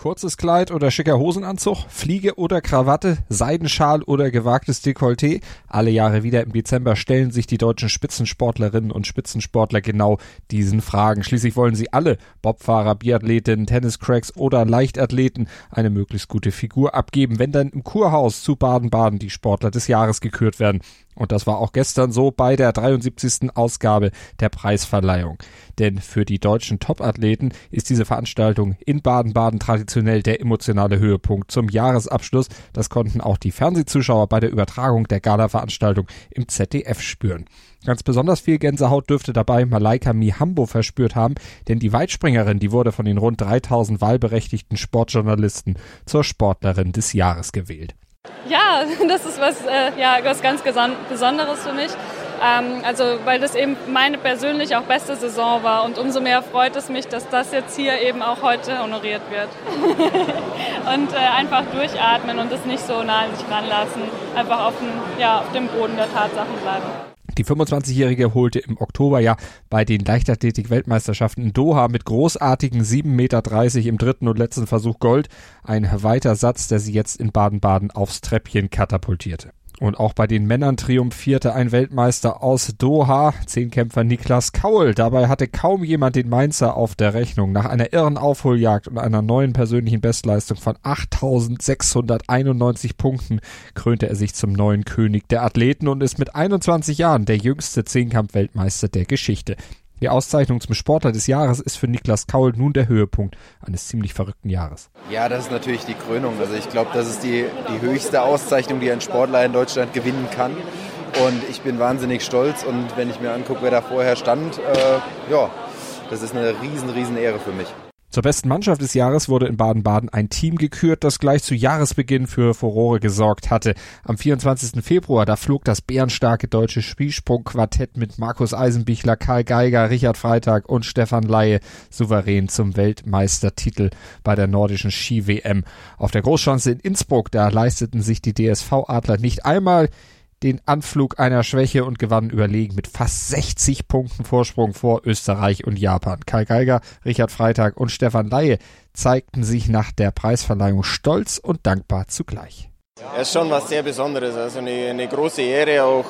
Kurzes Kleid oder schicker Hosenanzug, Fliege oder Krawatte, Seidenschal oder gewagtes Dekolleté. Alle Jahre wieder im Dezember stellen sich die deutschen Spitzensportlerinnen und Spitzensportler genau diesen Fragen. Schließlich wollen sie alle, Bobfahrer, Biathletinnen, Tenniscracks oder Leichtathleten, eine möglichst gute Figur abgeben, wenn dann im Kurhaus zu Baden-Baden die Sportler des Jahres gekürt werden. Und das war auch gestern so bei der 73. Ausgabe der Preisverleihung. Denn für die deutschen Topathleten ist diese Veranstaltung in Baden-Baden traditionell der emotionale Höhepunkt zum Jahresabschluss. Das konnten auch die Fernsehzuschauer bei der Übertragung der Gala-Veranstaltung im ZDF spüren. Ganz besonders viel Gänsehaut dürfte dabei Malaika Mihambo verspürt haben, denn die Weitspringerin, die wurde von den rund 3000 wahlberechtigten Sportjournalisten zur Sportlerin des Jahres gewählt. Ja, das ist was, äh, ja, was ganz Besonderes für mich. Ähm, also, weil das eben meine persönlich auch beste Saison war. Und umso mehr freut es mich, dass das jetzt hier eben auch heute honoriert wird. und äh, einfach durchatmen und es nicht so nah an sich ranlassen. Einfach auf dem, ja, auf dem Boden der Tatsachen bleiben. Die 25-Jährige holte im Oktober ja bei den Leichtathletik-Weltmeisterschaften in Doha mit großartigen 7,30 Meter im dritten und letzten Versuch Gold. Ein weiter Satz, der sie jetzt in Baden-Baden aufs Treppchen katapultierte. Und auch bei den Männern triumphierte ein Weltmeister aus Doha, Zehnkämpfer Niklas Kaul. Dabei hatte kaum jemand den Mainzer auf der Rechnung. Nach einer irren Aufholjagd und einer neuen persönlichen Bestleistung von 8691 Punkten krönte er sich zum neuen König der Athleten und ist mit 21 Jahren der jüngste Zehnkampf-Weltmeister der Geschichte. Die Auszeichnung zum Sportler des Jahres ist für Niklas Kaul nun der Höhepunkt eines ziemlich verrückten Jahres. Ja, das ist natürlich die Krönung. Also ich glaube, das ist die, die höchste Auszeichnung, die ein Sportler in Deutschland gewinnen kann. Und ich bin wahnsinnig stolz. Und wenn ich mir angucke, wer da vorher stand, äh, ja, das ist eine riesen, riesen Ehre für mich. Zur besten Mannschaft des Jahres wurde in Baden-Baden ein Team gekürt, das gleich zu Jahresbeginn für Furore gesorgt hatte. Am 24. Februar, da flog das bärenstarke deutsche Spielsprungquartett mit Markus Eisenbichler, Karl Geiger, Richard Freitag und Stefan Laie souverän zum Weltmeistertitel bei der nordischen Ski-WM. Auf der Großschanze in Innsbruck, da leisteten sich die DSV-Adler nicht einmal den Anflug einer Schwäche und gewannen überlegen mit fast 60 Punkten Vorsprung vor Österreich und Japan. Kai Geiger, Richard Freitag und Stefan Laie zeigten sich nach der Preisverleihung stolz und dankbar zugleich. Es ist schon was sehr Besonderes, also eine, eine große Ehre auch,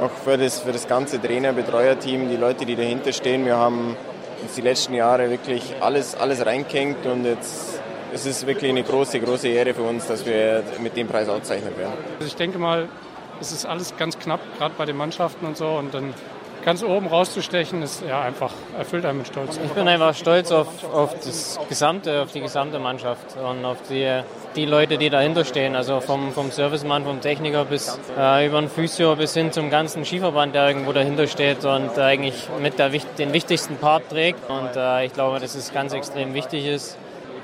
auch für, das, für das ganze Trainer-Betreuer-Team, die Leute, die dahinter stehen. Wir haben uns die letzten Jahre wirklich alles, alles reingehängt und jetzt es ist wirklich eine große, große Ehre für uns, dass wir mit dem Preis ausgezeichnet werden. Also ich denke mal, es ist alles ganz knapp, gerade bei den Mannschaften und so. Und dann ganz oben rauszustechen, ist ja einfach, erfüllt einen mit Stolz. Ich bin einfach stolz auf, auf das gesamte, auf die gesamte Mannschaft und auf die, die Leute, die dahinter stehen. Also vom, vom Servicemann, vom Techniker bis äh, über den Physio bis hin zum ganzen Skiverband, der irgendwo dahinter steht und eigentlich mit der, den wichtigsten Part trägt. Und äh, ich glaube, dass es ganz extrem wichtig ist,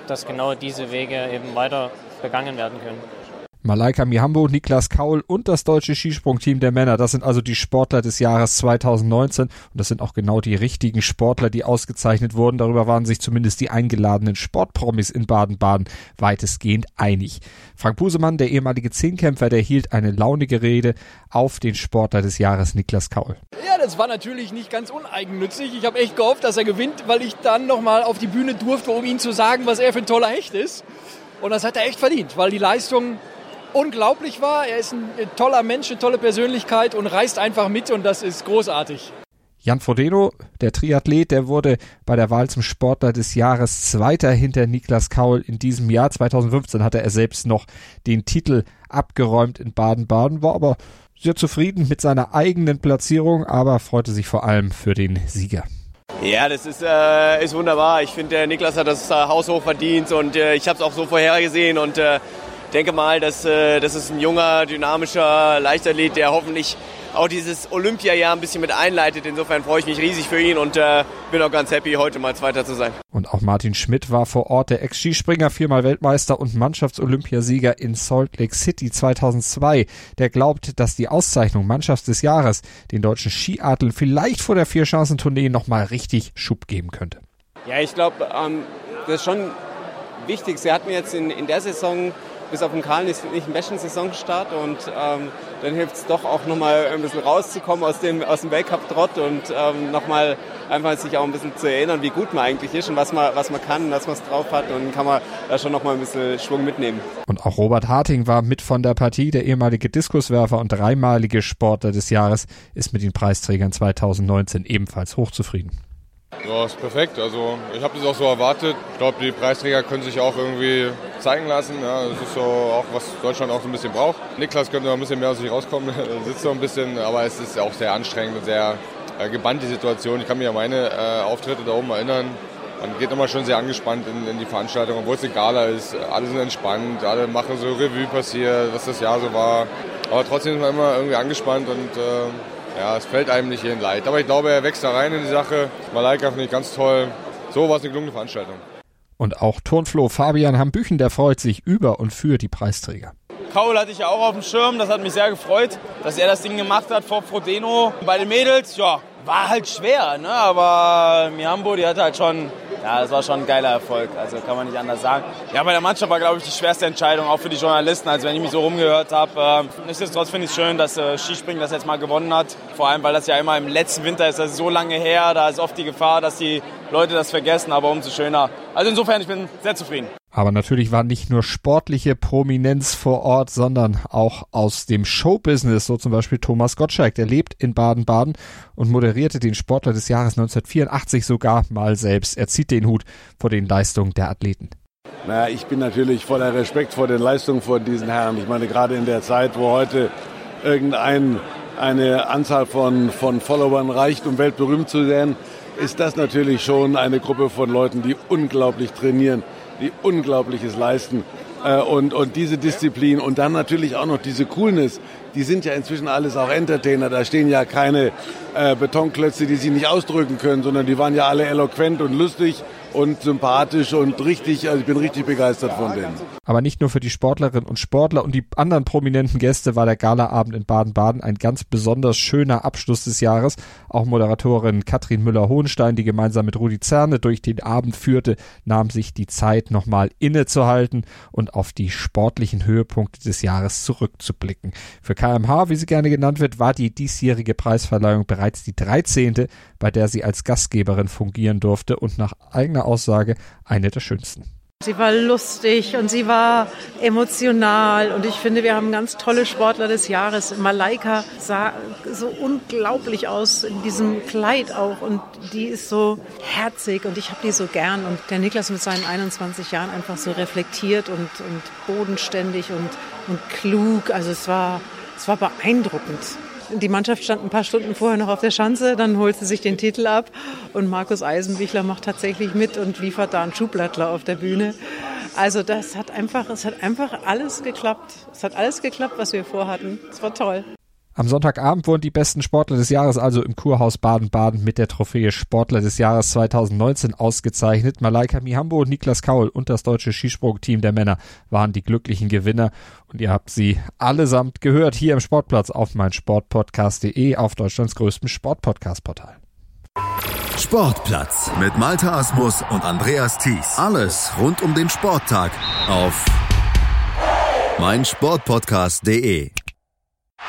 dass genau diese Wege eben weiter begangen werden können. Malaika Mihambo, Niklas Kaul und das deutsche Skisprungteam der Männer. Das sind also die Sportler des Jahres 2019 und das sind auch genau die richtigen Sportler, die ausgezeichnet wurden. Darüber waren sich zumindest die eingeladenen Sportpromis in Baden-Baden weitestgehend einig. Frank Busemann, der ehemalige Zehnkämpfer, der hielt eine launige Rede auf den Sportler des Jahres Niklas Kaul. Ja, das war natürlich nicht ganz uneigennützig. Ich habe echt gehofft, dass er gewinnt, weil ich dann nochmal auf die Bühne durfte, um ihm zu sagen, was er für ein toller Hecht ist. Und das hat er echt verdient, weil die Leistung unglaublich war. Er ist ein toller Mensch, eine tolle Persönlichkeit und reist einfach mit und das ist großartig. Jan Frodeno, der Triathlet, der wurde bei der Wahl zum Sportler des Jahres Zweiter hinter Niklas Kaul in diesem Jahr. 2015 hatte er selbst noch den Titel abgeräumt in Baden-Baden, war aber sehr zufrieden mit seiner eigenen Platzierung, aber freute sich vor allem für den Sieger. Ja, das ist, äh, ist wunderbar. Ich finde, der Niklas hat das äh, haushoch verdient und äh, ich habe es auch so vorhergesehen und äh, denke mal, dass äh, das ist ein junger, dynamischer Leichtathlet, der hoffentlich auch dieses Olympiajahr ein bisschen mit einleitet. Insofern freue ich mich riesig für ihn und äh, bin auch ganz happy, heute mal Zweiter zu sein. Und auch Martin Schmidt war vor Ort, der Ex-Skispringer, viermal Weltmeister und Mannschaftsolympiasieger in Salt Lake City 2002. Der glaubt, dass die Auszeichnung Mannschafts des Jahres den deutschen Skiadel vielleicht vor der Vierschanzentournee nochmal richtig Schub geben könnte. Ja, ich glaube, ähm, das ist schon wichtig. Sie hatten jetzt in, in der Saison bis auf den Kahn nicht, nicht einen Saisonstart und ähm, dann hilft es doch auch nochmal ein bisschen rauszukommen aus dem, aus dem Weltcup-Trott und ähm, nochmal einfach sich auch ein bisschen zu erinnern, wie gut man eigentlich ist und was man, was man kann, was man drauf hat und kann man da schon nochmal ein bisschen Schwung mitnehmen. Und auch Robert Harting war mit von der Partie. Der ehemalige Diskuswerfer und dreimalige Sportler des Jahres ist mit den Preisträgern 2019 ebenfalls hochzufrieden. Ja, ist perfekt. Also ich habe das auch so erwartet. Ich glaube, die Preisträger können sich auch irgendwie zeigen lassen. Ja, das ist so auch, was Deutschland auch so ein bisschen braucht. Niklas könnte noch ein bisschen mehr aus sich rauskommen, sitzt so ein bisschen, aber es ist auch sehr anstrengend und sehr äh, gebannt, die Situation. Ich kann mich an meine äh, Auftritte da oben erinnern. Man geht immer schon sehr angespannt in, in die Veranstaltung, obwohl es egaler ist. Alle sind entspannt, alle machen so Revue passiert, was das Jahr so war. Aber trotzdem ist man immer irgendwie angespannt und äh, ja, es fällt einem nicht jeden leid. Aber ich glaube, er wächst da rein in die Sache. Malaika finde ich ganz toll. So war es eine gelungene Veranstaltung. Und auch Turnfloh Fabian Hambüchen, der freut sich über und für die Preisträger. Kaul hatte ich ja auch auf dem Schirm, das hat mich sehr gefreut, dass er das Ding gemacht hat vor Frodeno. Bei den Mädels, ja, war halt schwer, ne? aber Mihambo, die hatte halt schon ja, das war schon ein geiler Erfolg, also kann man nicht anders sagen. Ja, bei der Mannschaft war, glaube ich, die schwerste Entscheidung, auch für die Journalisten. Also wenn ich mich so rumgehört habe, äh, nichtsdestotrotz finde ich es schön, dass äh, Skispringen das jetzt mal gewonnen hat. Vor allem, weil das ja immer im letzten Winter ist, das ist so lange her, da ist oft die Gefahr, dass die Leute das vergessen, aber umso schöner. Also insofern, ich bin sehr zufrieden. Aber natürlich war nicht nur sportliche Prominenz vor Ort, sondern auch aus dem Showbusiness, so zum Beispiel Thomas Gottschalk, der lebt in Baden-Baden und moderierte den Sportler des Jahres 1984 sogar mal selbst. Er zieht den Hut vor den Leistungen der Athleten. Naja, ich bin natürlich voller Respekt vor den Leistungen von diesen Herren. Ich meine, gerade in der Zeit, wo heute irgendein eine Anzahl von, von Followern reicht, um weltberühmt zu sein, ist das natürlich schon eine Gruppe von Leuten, die unglaublich trainieren die Unglaubliches leisten. Äh, und, und diese Disziplin und dann natürlich auch noch diese Coolness, die sind ja inzwischen alles auch Entertainer. Da stehen ja keine äh, Betonklötze, die sie nicht ausdrücken können, sondern die waren ja alle eloquent und lustig und sympathisch und richtig, also ich bin richtig begeistert von denen. Aber nicht nur für die Sportlerinnen und Sportler und die anderen prominenten Gäste war der Galaabend in Baden-Baden ein ganz besonders schöner Abschluss des Jahres. Auch Moderatorin Katrin Müller-Hohenstein, die gemeinsam mit Rudi Zerne durch den Abend führte, nahm sich die Zeit, nochmal innezuhalten und auf die sportlichen Höhepunkte des Jahres zurückzublicken. Für KMH, wie sie gerne genannt wird, war die diesjährige Preisverleihung bereits die 13., bei der sie als Gastgeberin fungieren durfte und nach eigener Aussage eine der schönsten. Sie war lustig und sie war emotional und ich finde, wir haben ganz tolle Sportler des Jahres. Malaika sah so unglaublich aus in diesem Kleid auch und die ist so herzig und ich habe die so gern und der Niklas mit seinen 21 Jahren einfach so reflektiert und, und bodenständig und, und klug. Also es war, es war beeindruckend. Die Mannschaft stand ein paar Stunden vorher noch auf der Schanze, dann holt sie sich den Titel ab und Markus Eisenbichler macht tatsächlich mit und liefert da einen Schublattler auf der Bühne. Also das hat einfach, es hat einfach alles geklappt. Es hat alles geklappt, was wir vorhatten. Es war toll. Am Sonntagabend wurden die besten Sportler des Jahres also im Kurhaus Baden-Baden mit der Trophäe Sportler des Jahres 2019 ausgezeichnet. Malaika Mihambo, Niklas Kaul und das deutsche Skisprungteam der Männer waren die glücklichen Gewinner. Und ihr habt sie allesamt gehört hier im Sportplatz auf meinsportpodcast.de auf Deutschlands größtem Sportpodcast-Portal. Sportplatz mit Malta Asmus und Andreas Thies. Alles rund um den Sporttag auf meinsportpodcast.de.